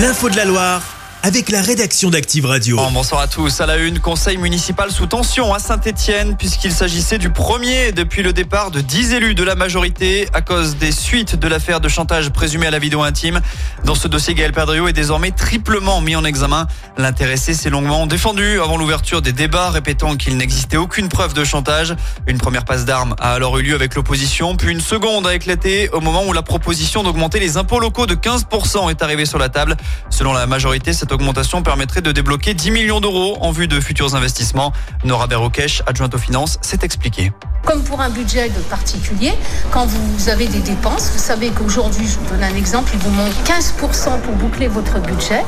L'info de la Loire avec la rédaction d'Active Radio. Bon, bonsoir à tous. À la une, conseil municipal sous tension à Saint-Etienne, puisqu'il s'agissait du premier depuis le départ de 10 élus de la majorité à cause des suites de l'affaire de chantage présumé à la vidéo intime. Dans ce dossier, Gaël Perdriau est désormais triplement mis en examen. L'intéressé s'est longuement défendu avant l'ouverture des débats, répétant qu'il n'existait aucune preuve de chantage. Une première passe d'armes a alors eu lieu avec l'opposition, puis une seconde a éclaté au moment où la proposition d'augmenter les impôts locaux de 15% est arrivée sur la table. Selon la majorité, cette augmentation permettrait de débloquer 10 millions d'euros en vue de futurs investissements. Nora Berrokesh, adjointe aux finances, s'est expliquée. Comme pour un budget de particulier, quand vous avez des dépenses, vous savez qu'aujourd'hui, je vous donne un exemple, il vous manque 15% pour boucler votre budget.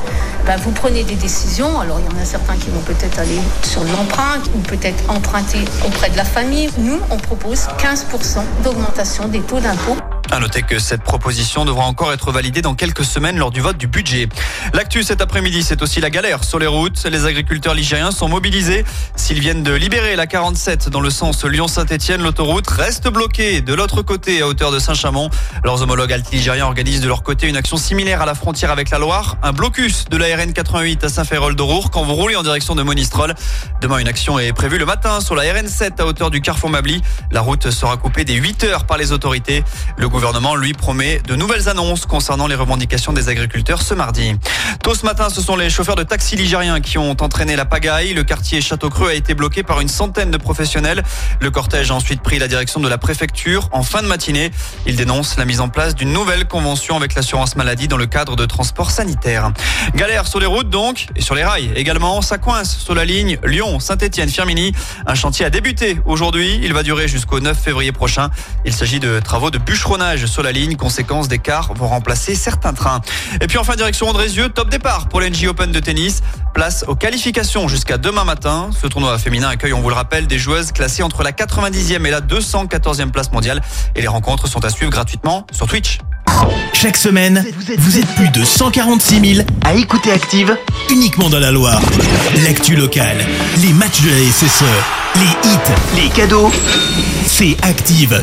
Ben, vous prenez des décisions. Alors, il y en a certains qui vont peut-être aller sur l'emprunt ou peut-être emprunter auprès de la famille. Nous, on propose 15% d'augmentation des taux d'impôt. À noter que cette proposition devra encore être validée dans quelques semaines lors du vote du budget. L'actu cet après-midi, c'est aussi la galère sur les routes. Les agriculteurs ligériens sont mobilisés. S'ils viennent de libérer la 47 dans le sens Lyon-Saint-Etienne, l'autoroute reste bloquée de l'autre côté à hauteur de Saint-Chamond. Leurs homologues alti-ligériens organisent de leur côté une action similaire à la frontière avec la Loire. Un blocus de la RN 88 à Saint-Ferrol-d'Aurour quand vous roulez en direction de Monistrol. Demain, une action est prévue le matin sur la RN 7 à hauteur du Carrefour Mably. La route sera coupée dès 8 heures par les autorités. Lui, promet de nouvelles annonces concernant les revendications des agriculteurs ce mardi. Tôt ce matin, ce sont les chauffeurs de taxi ligériens qui ont entraîné la pagaille. Le quartier Château-Creux a été bloqué par une centaine de professionnels. Le cortège a ensuite pris la direction de la préfecture en fin de matinée. Il dénonce la mise en place d'une nouvelle convention avec l'assurance maladie dans le cadre de transport sanitaire. Galère sur les routes donc, et sur les rails également. Ça coince sur la ligne Lyon-Saint-Etienne-Firmini. Un chantier a débuté aujourd'hui. Il va durer jusqu'au 9 février prochain. Il s'agit de travaux de bûcheronnage sur la ligne. Conséquence, des cars vont remplacer certains trains. Et puis enfin, direction Andrézieux, top départ pour l'NJ Open de tennis. Place aux qualifications jusqu'à demain matin. Ce tournoi féminin accueille, on vous le rappelle, des joueuses classées entre la 90e et la 214e place mondiale. Et les rencontres sont à suivre gratuitement sur Twitch. Chaque semaine, vous êtes plus de 146 000 à écouter Active uniquement dans la Loire. L'actu locale, les matchs de la SSE, les hits, les cadeaux, c'est Active.